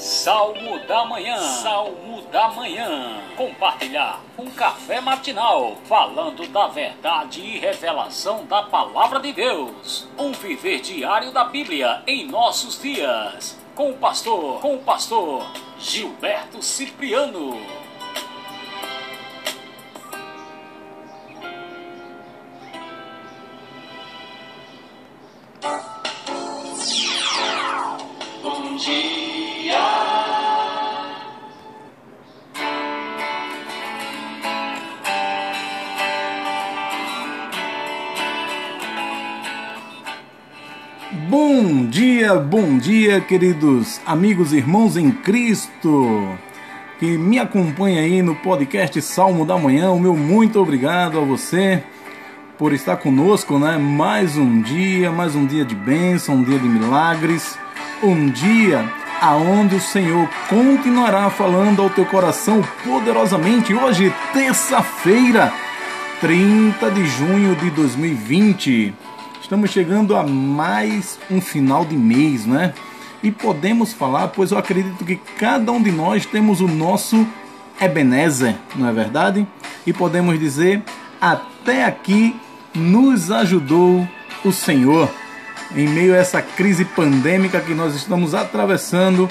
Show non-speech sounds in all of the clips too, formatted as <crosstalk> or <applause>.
Salmo da Manhã. Salmo da Manhã. Compartilhar um café matinal falando da verdade e revelação da palavra de Deus. Um viver diário da Bíblia em nossos dias. Com o pastor, com o pastor Gilberto Cipriano. Dia, queridos amigos e irmãos em Cristo, que me acompanha aí no podcast Salmo da Manhã. O meu muito obrigado a você por estar conosco, né? Mais um dia, mais um dia de bênção, um dia de milagres, um dia aonde o Senhor continuará falando ao teu coração poderosamente. Hoje, terça-feira, 30 de junho de 2020. Estamos chegando a mais um final de mês, né? E podemos falar, pois eu acredito que cada um de nós temos o nosso Ebenezer, não é verdade? E podemos dizer, até aqui nos ajudou o Senhor. Em meio a essa crise pandêmica que nós estamos atravessando,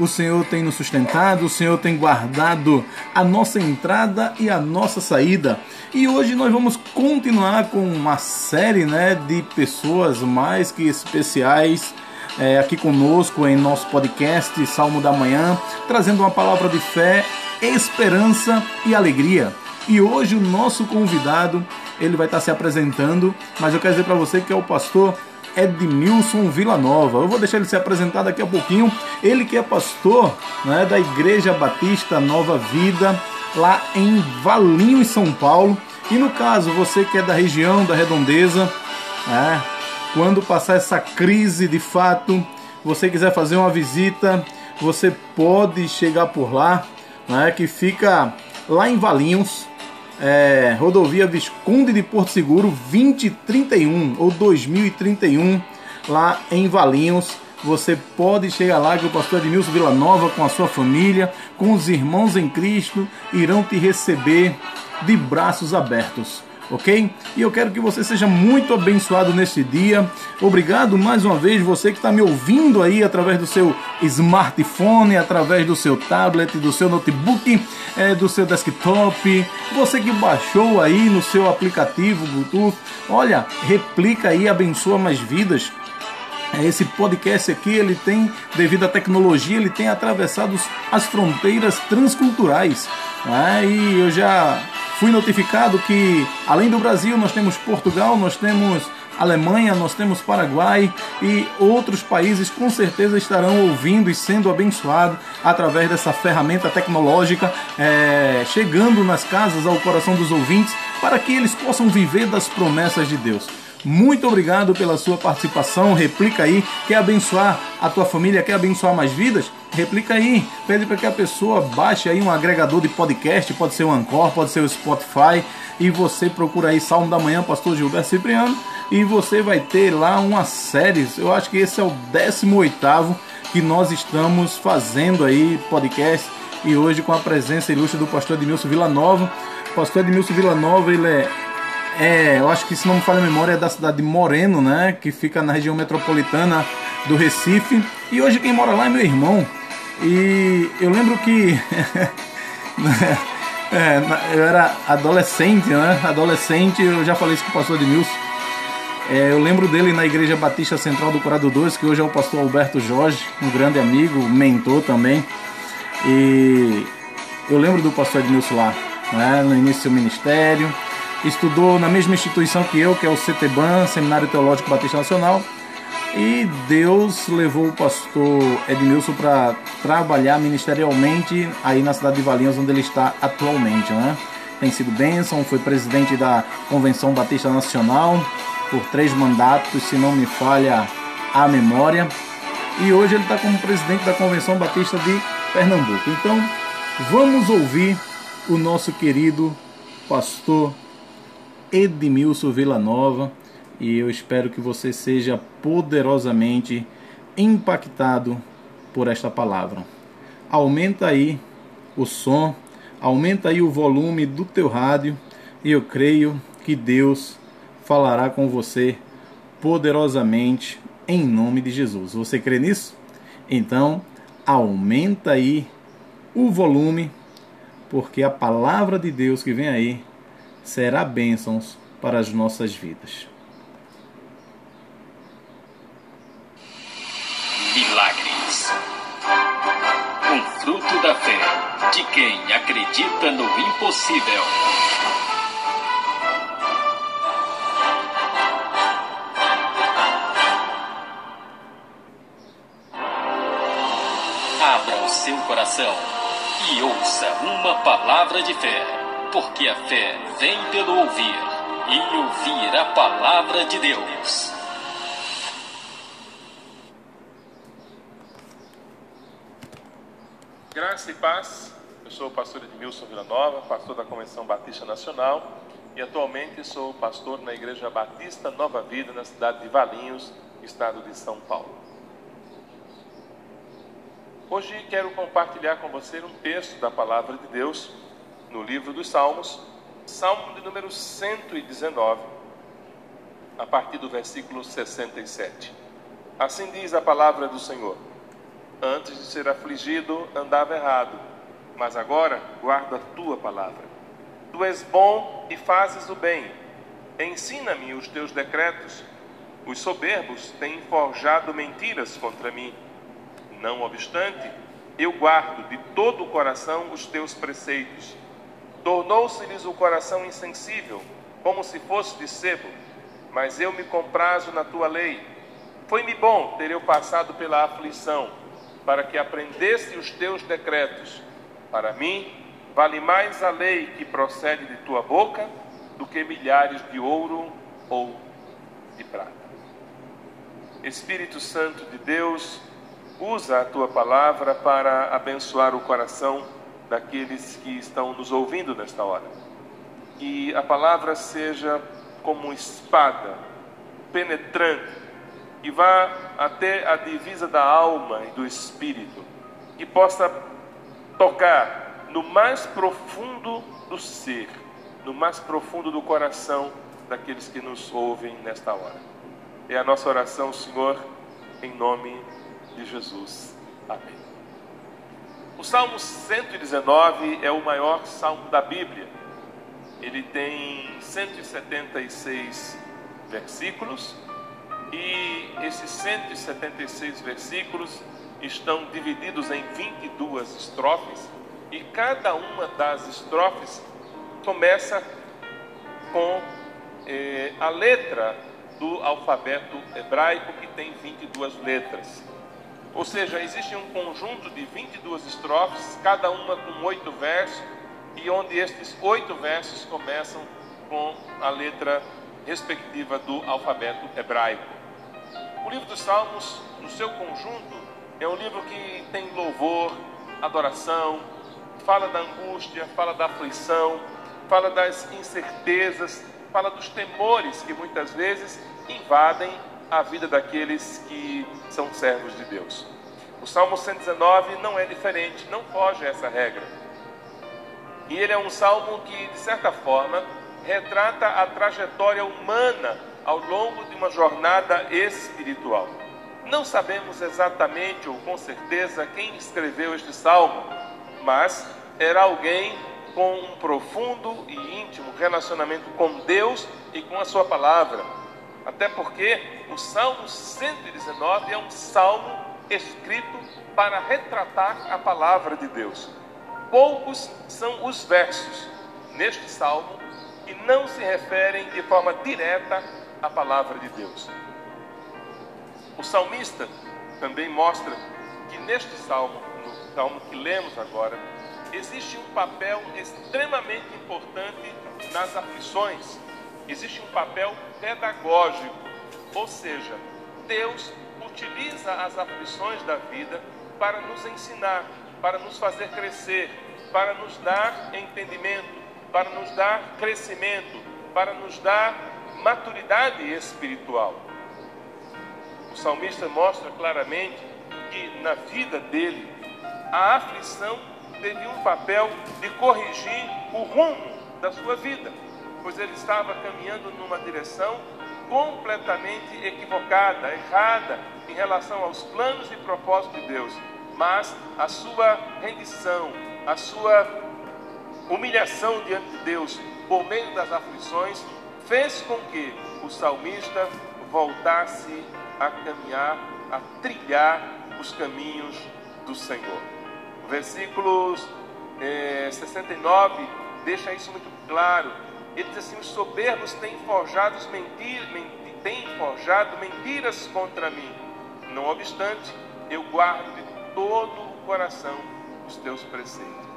o Senhor tem nos sustentado, o Senhor tem guardado a nossa entrada e a nossa saída. E hoje nós vamos continuar com uma série né, de pessoas mais que especiais é, aqui conosco em nosso podcast Salmo da Manhã, trazendo uma palavra de fé, esperança e alegria. E hoje o nosso convidado ele vai estar se apresentando, mas eu quero dizer para você que é o pastor Edmilson Villanova. Eu vou deixar ele se apresentar daqui a pouquinho. Ele que é pastor né, da Igreja Batista Nova Vida, lá em Valinho, em São Paulo. E no caso, você que é da região da Redondeza, é, quando passar essa crise de fato, você quiser fazer uma visita, você pode chegar por lá, né, que fica lá em Valinhos, é, rodovia Visconde de Porto Seguro 2031 ou 2031, lá em Valinhos. Você pode chegar lá que o pastor Edmilson Villanova com a sua família, com os irmãos em Cristo, irão te receber de braços abertos ok? E eu quero que você seja muito abençoado nesse dia. Obrigado mais uma vez, você que está me ouvindo aí através do seu smartphone, através do seu tablet, do seu notebook, é, do seu desktop, você que baixou aí no seu aplicativo Bluetooth. Olha, replica aí, abençoa mais vidas. Esse podcast aqui, ele tem, devido à tecnologia, ele tem atravessado as fronteiras transculturais. Né? E eu já fui notificado que, além do Brasil, nós temos Portugal, nós temos Alemanha, nós temos Paraguai e outros países com certeza estarão ouvindo e sendo abençoados através dessa ferramenta tecnológica, é, chegando nas casas ao coração dos ouvintes, para que eles possam viver das promessas de Deus. Muito obrigado pela sua participação. Replica aí. Quer abençoar a tua família? Quer abençoar mais vidas? Replica aí. Pede para que a pessoa baixe aí um agregador de podcast. Pode ser o Anchor, pode ser o Spotify. E você procura aí Salmo da Manhã, Pastor Gilberto Cipriano. E você vai ter lá uma série. Eu acho que esse é o 18 que nós estamos fazendo aí podcast. E hoje com a presença ilustre do pastor Edmilson Villanova. O pastor Edmilson Villanova, ele é é, eu acho que se não me falha a memória é da cidade de Moreno, né? Que fica na região metropolitana do Recife. E hoje quem mora lá é meu irmão. E eu lembro que <laughs> é, eu era adolescente, né? Adolescente, eu já falei isso com o pastor Edmilson. É, eu lembro dele na Igreja Batista Central do Corado 2, que hoje é o pastor Alberto Jorge, um grande amigo, mentor também. E eu lembro do pastor Edmilson lá, né? no início do seu ministério estudou na mesma instituição que eu, que é o CTBAN, Seminário Teológico Batista Nacional. E Deus levou o pastor Edmilson para trabalhar ministerialmente aí na cidade de Valinhos, onde ele está atualmente. Né? Tem sido bênção, foi presidente da Convenção Batista Nacional por três mandatos, se não me falha a memória. E hoje ele está como presidente da Convenção Batista de Pernambuco. Então, vamos ouvir o nosso querido pastor Edmilson Villanova e eu espero que você seja poderosamente impactado por esta palavra. aumenta aí o som, aumenta aí o volume do teu rádio e eu creio que Deus falará com você poderosamente em nome de Jesus. Você crê nisso? Então, aumenta aí o volume, porque a palavra de Deus que vem aí será bênçãos para as nossas vidas. Milagres. Um fruto da fé de quem acredita no impossível. Abra o seu coração e ouça uma palavra de fé, porque a fé vem pelo ouvir e ouvir a palavra de Deus. Graça e paz. Eu sou o pastor Edmilson Villanova, pastor da Convenção Batista Nacional e atualmente sou pastor na Igreja Batista Nova Vida, na cidade de Valinhos, estado de São Paulo. Hoje quero compartilhar com você um texto da palavra de Deus no livro dos Salmos, Salmo de número 119, a partir do versículo 67. Assim diz a palavra do Senhor: Antes de ser afligido, andava errado, mas agora guardo a tua palavra. Tu és bom e fazes o bem. Ensina-me os teus decretos. Os soberbos têm forjado mentiras contra mim. Não obstante, eu guardo de todo o coração os teus preceitos. Tornou-se-lhes o coração insensível, como se fosse de sebo, mas eu me comprazo na tua lei. Foi-me bom ter eu passado pela aflição, para que aprendesse os teus decretos. Para mim, vale mais a lei que procede de tua boca do que milhares de ouro ou de prata. Espírito Santo de Deus, usa a tua palavra para abençoar o coração daqueles que estão nos ouvindo nesta hora. Que a palavra seja como espada penetrante e vá até a divisa da alma e do espírito, que possa tocar no mais profundo do ser, no mais profundo do coração daqueles que nos ouvem nesta hora. É a nossa oração, Senhor, em nome de Jesus. Amém. O Salmo 119 é o maior salmo da Bíblia. Ele tem 176 versículos e esses 176 versículos estão divididos em 22 estrofes e cada uma das estrofes começa com eh, a letra do alfabeto hebraico que tem 22 letras. Ou seja, existe um conjunto de 22 estrofes, cada uma com oito versos, e onde estes oito versos começam com a letra respectiva do alfabeto hebraico. O livro dos Salmos, no seu conjunto, é um livro que tem louvor, adoração, fala da angústia, fala da aflição, fala das incertezas, fala dos temores que muitas vezes invadem a vida daqueles que são servos de Deus. O Salmo 119 não é diferente, não foge a essa regra. E ele é um salmo que, de certa forma, retrata a trajetória humana ao longo de uma jornada espiritual. Não sabemos exatamente ou com certeza quem escreveu este salmo, mas era alguém com um profundo e íntimo relacionamento com Deus e com a sua palavra. Até porque o Salmo 119 é um salmo escrito para retratar a palavra de Deus. Poucos são os versos neste salmo que não se referem de forma direta à palavra de Deus. O salmista também mostra que neste salmo, no salmo que lemos agora, existe um papel extremamente importante nas aflições, existe um papel pedagógico, ou seja, Deus utiliza as aflições da vida para nos ensinar, para nos fazer crescer, para nos dar entendimento, para nos dar crescimento, para nos dar maturidade espiritual. O salmista mostra claramente que na vida dele a aflição teve um papel de corrigir o rumo da sua vida, pois ele estava caminhando numa direção completamente equivocada, errada em relação aos planos e propósitos de Deus. Mas a sua rendição, a sua humilhação diante de Deus por meio das aflições fez com que o salmista voltasse a caminhar, a trilhar os caminhos do Senhor. Versículos eh, 69 deixa isso muito claro. Ele diz assim: os soberbos têm forjado, mentir, mentir, têm forjado mentiras contra mim. Não obstante, eu guardo de todo o coração os teus preceitos.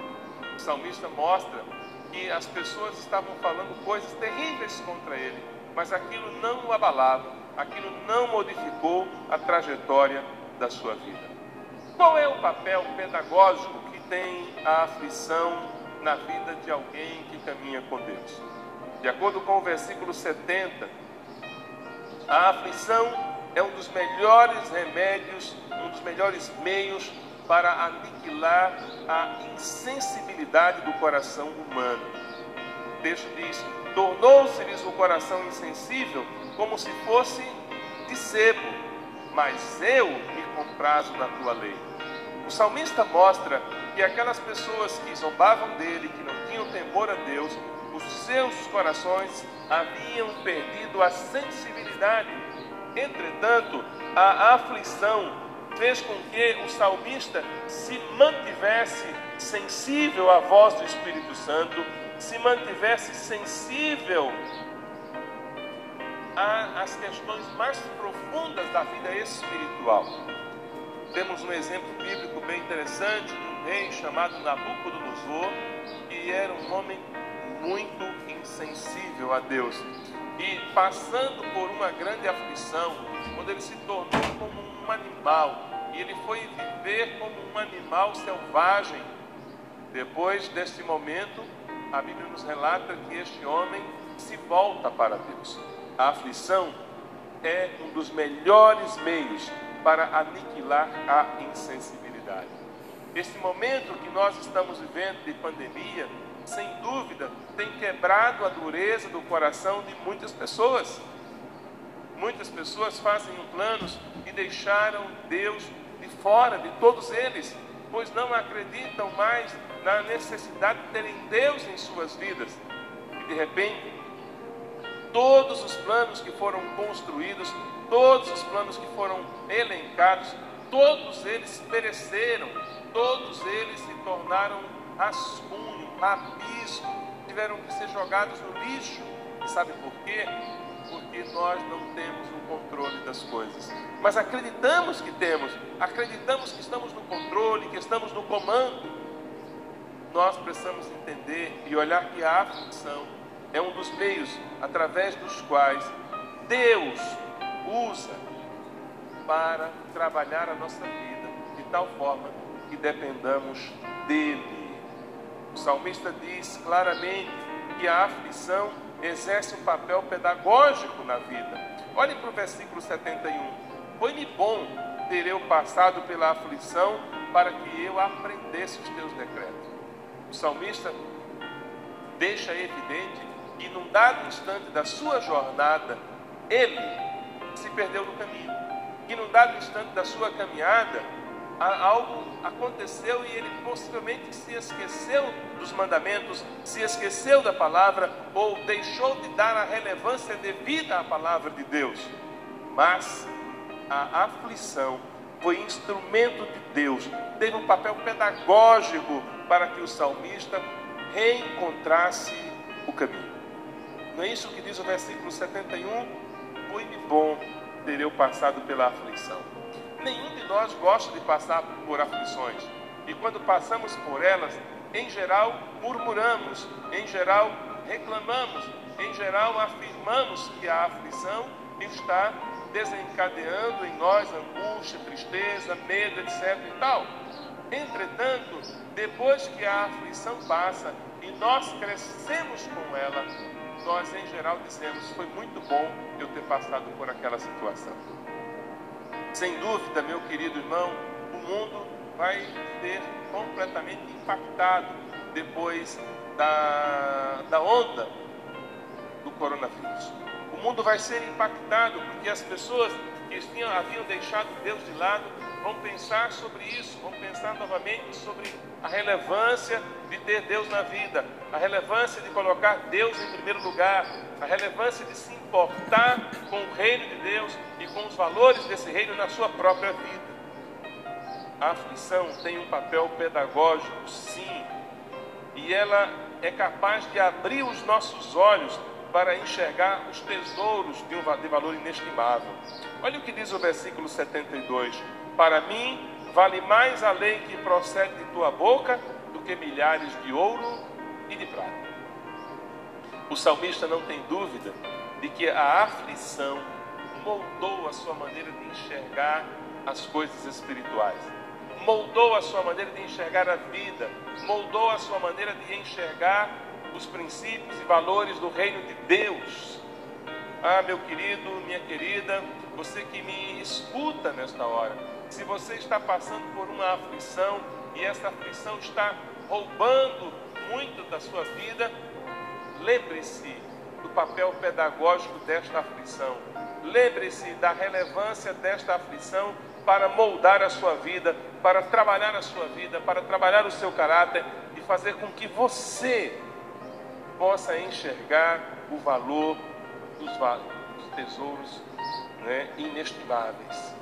O salmista mostra que as pessoas estavam falando coisas terríveis contra ele, mas aquilo não o abalava, aquilo não modificou a trajetória da sua vida. Qual é o papel pedagógico que tem a aflição na vida de alguém que caminha com Deus? De acordo com o versículo 70, a aflição é um dos melhores remédios, um dos melhores meios para aniquilar a insensibilidade do coração humano. O texto diz: Tornou-se-lhes o coração insensível como se fosse de sebo, mas eu me comprazo da tua lei. O salmista mostra que aquelas pessoas que zombavam dele, que não tinham temor a Deus, os seus corações haviam perdido a sensibilidade. Entretanto, a aflição fez com que o salmista se mantivesse sensível à voz do Espírito Santo, se mantivesse sensível às questões mais profundas da vida espiritual. Temos um exemplo bíblico bem interessante de um rei chamado Nabucodonosor, que era um homem muito insensível a Deus. E passando por uma grande aflição, quando ele se tornou como um animal, e ele foi viver como um animal selvagem. Depois deste momento, a Bíblia nos relata que este homem se volta para Deus. A aflição é um dos melhores meios para aniquilar a insensibilidade. Este momento que nós estamos vivendo de pandemia, sem dúvida, tem quebrado a dureza do coração de muitas pessoas. Muitas pessoas fazem planos e deixaram Deus de fora de todos eles, pois não acreditam mais na necessidade de terem Deus em suas vidas. E de repente, todos os planos que foram construídos, todos os planos que foram elencados, todos eles pereceram, todos eles tornaram rascunho, rabisco, tiveram que ser jogados no lixo. E sabe por quê? Porque nós não temos o controle das coisas. Mas acreditamos que temos, acreditamos que estamos no controle, que estamos no comando. Nós precisamos entender e olhar que a aflição é um dos meios através dos quais Deus usa para trabalhar a nossa vida de tal forma que dependamos dele. O salmista diz claramente que a aflição exerce um papel pedagógico na vida. Olhe para o versículo 71. Foi-me bom ter eu passado pela aflição para que eu aprendesse os teus decretos. O salmista deixa evidente e num dado instante da sua jornada, ele se perdeu no caminho. E num dado instante da sua caminhada, algo aconteceu e ele possivelmente se esqueceu dos mandamentos, se esqueceu da palavra ou deixou de dar a relevância devida à palavra de Deus. Mas a aflição foi instrumento de Deus, teve um papel pedagógico para que o salmista reencontrasse o caminho. Não é isso que diz o versículo 71? Foi-me bom ter eu passado pela aflição. Nenhum de nós gosta de passar por aflições. E quando passamos por elas, em geral murmuramos, em geral reclamamos, em geral afirmamos que a aflição está desencadeando em nós angústia, tristeza, medo, etc. e tal. Entretanto, depois que a aflição passa e nós crescemos com ela, nós em geral dizemos: foi muito bom eu ter passado por aquela situação. Sem dúvida, meu querido irmão, o mundo vai ser completamente impactado depois da, da onda do coronavírus. O mundo vai ser impactado porque as pessoas que tinham, haviam deixado Deus de lado vão pensar sobre isso, vão pensar novamente sobre a relevância de ter Deus na vida, a relevância de colocar Deus em primeiro lugar, a relevância de se importar com o reino de Deus e com os valores desse reino na sua própria vida. A aflição tem um papel pedagógico, sim, e ela é capaz de abrir os nossos olhos para enxergar os tesouros de, um, valor inestimável. Olha o que diz o versículo 72: Para mim vale mais a lei que procede de tua boca do que milhares de ouro e de prata. O salmista não tem dúvida de que a aflição moldou a sua maneira de enxergar as coisas espirituais, moldou a sua maneira de enxergar a vida, moldou a sua maneira de enxergar os princípios e valores do reino de Deus. Ah, meu querido, minha querida, você que me escuta nesta hora, se você está passando por uma aflição e essa aflição está roubando muito da sua vida, lembre-se do papel pedagógico desta aflição. Lembre-se da relevância desta aflição para moldar a sua vida, para trabalhar a sua vida, para trabalhar o seu caráter e fazer com que você possa enxergar o valor dos, tesouros né, inestimáveis.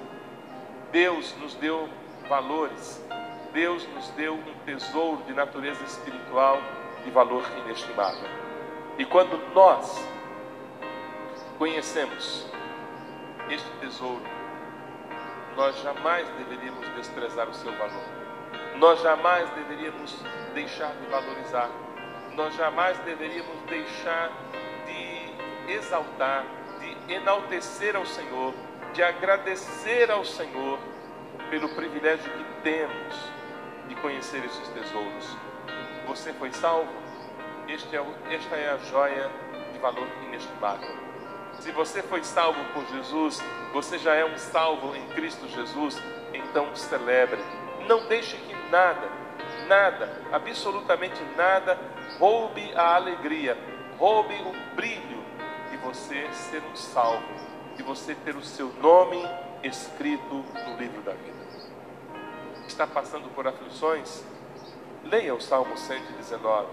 Deus nos deu valores, Deus nos deu um tesouro de natureza espiritual de valor inestimável. E quando nós conhecemos este tesouro, nós jamais deveríamos desprezar o seu valor. Nós jamais deveríamos deixar de valorizar. Nós jamais deveríamos deixar de exaltar, de enaltecer ao Senhor, de agradecer ao Senhor pelo privilégio que temos de conhecer esses tesouros. Você foi salvo? Este é, esta é a joia de valor inestimável. Se você foi salvo por Jesus, você já é um salvo em Cristo Jesus, então celebre. Não deixe que nada, nada, absolutamente nada, roube a alegria, roube o brilho de você ser um salvo, de você ter o seu nome escrito no livro da vida. Está passando por aflições? Leia o Salmo 119,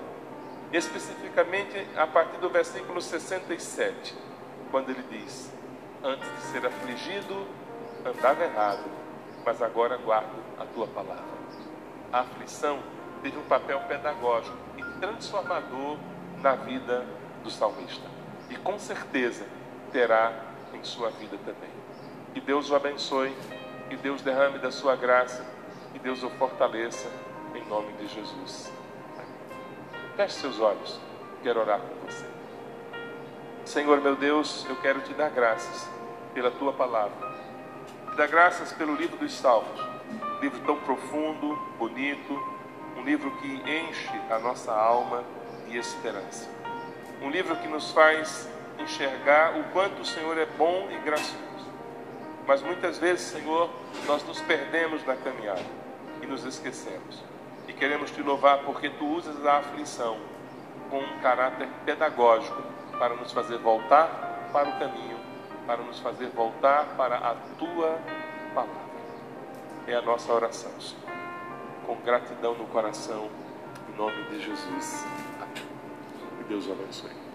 especificamente a partir do versículo 67 quando ele diz: Antes de ser afligido, andava errado, mas agora guardo a tua palavra. A aflição teve um papel pedagógico e transformador na vida do salmista. E com certeza terá em sua vida também. Que Deus o abençoe, que Deus derrame da sua graça, que Deus o fortaleça, em nome de Jesus. Feche seus olhos, quero orar com você. Senhor meu Deus, eu quero te dar graças pela tua palavra. Te dar graças pelo livro dos Salmos, um livro tão profundo, bonito, um livro que enche a nossa alma de esperança. Um livro que nos faz enxergar o quanto o Senhor é bom e gracioso. Mas muitas vezes, Senhor, nós nos perdemos na caminhada e nos esquecemos. E queremos te louvar porque tu usas a aflição com um caráter pedagógico para nos fazer voltar para o caminho, para nos fazer voltar para a tua palavra. É a nossa oração, Senhor. Com gratidão no coração, em nome de Jesus. Amém. Que Deus abençoe.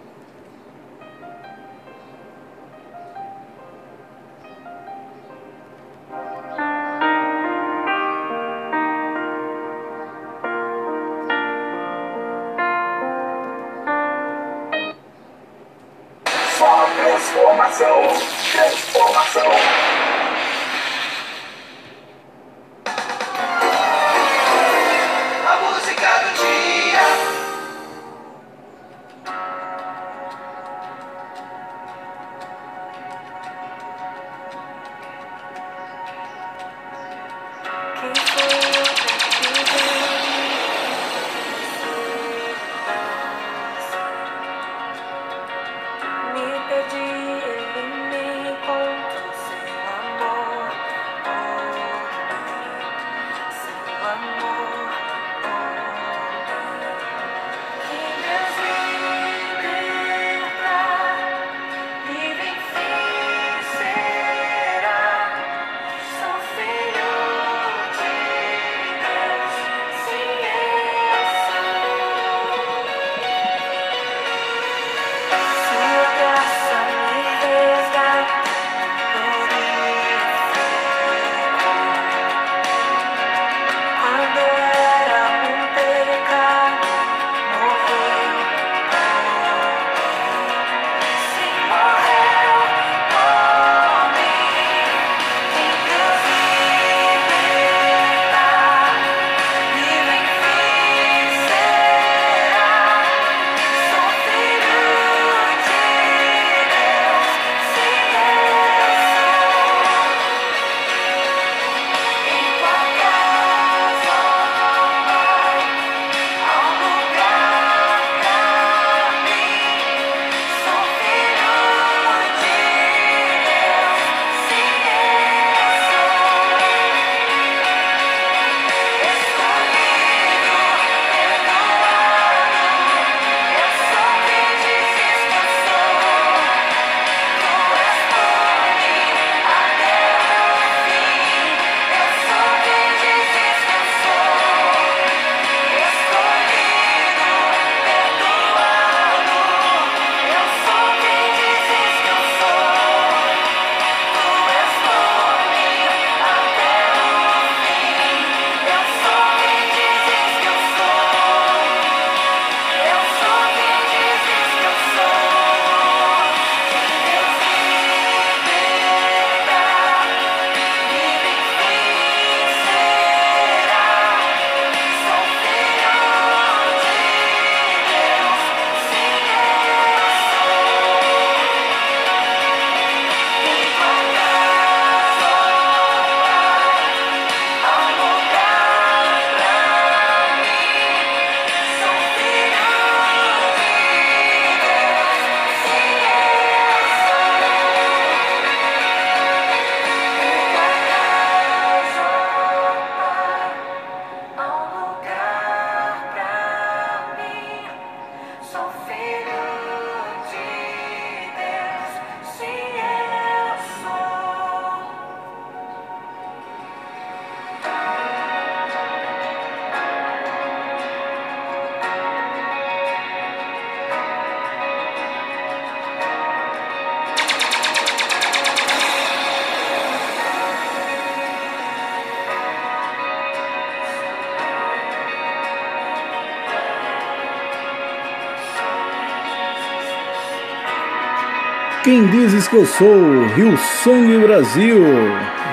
Quem dizes que eu sou? Rio Song Brasil.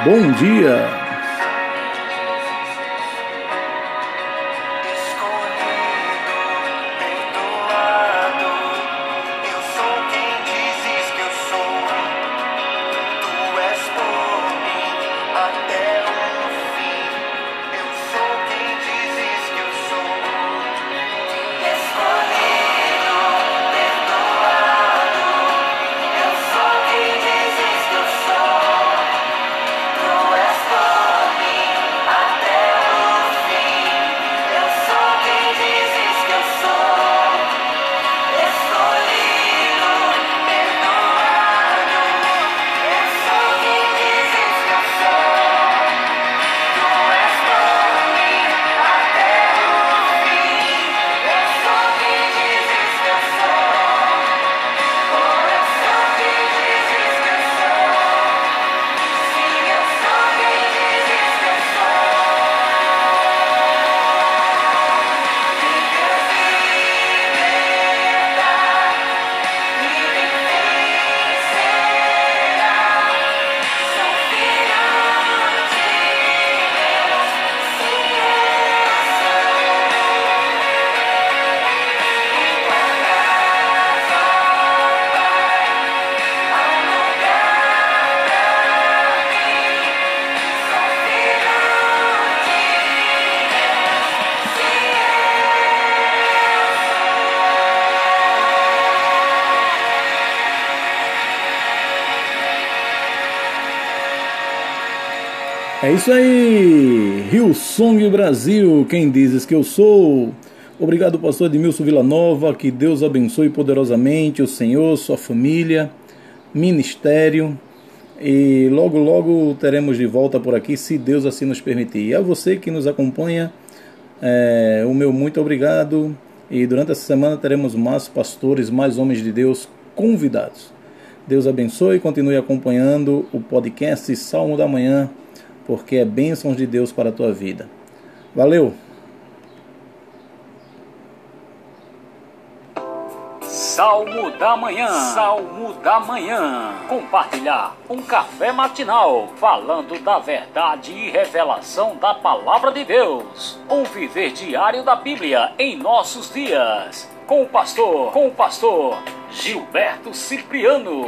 Bom dia. Isso aí, Rio Song Brasil, quem dizes que eu sou? Obrigado, pastor Edmilson Villanova, que Deus abençoe poderosamente o Senhor, sua família, ministério. E logo, logo teremos de volta por aqui, se Deus assim nos permitir. E a você que nos acompanha, é, o meu muito obrigado. E durante essa semana teremos mais pastores, mais homens de Deus convidados. Deus abençoe e continue acompanhando o podcast Salmo da Manhã porque é bênçãos de Deus para a tua vida. Valeu! Salmo da Manhã. Salmo da Manhã. Compartilhar um café matinal falando da verdade e revelação da palavra de Deus. Um viver diário da Bíblia em nossos dias. Com o pastor, com o pastor Gilberto Cipriano.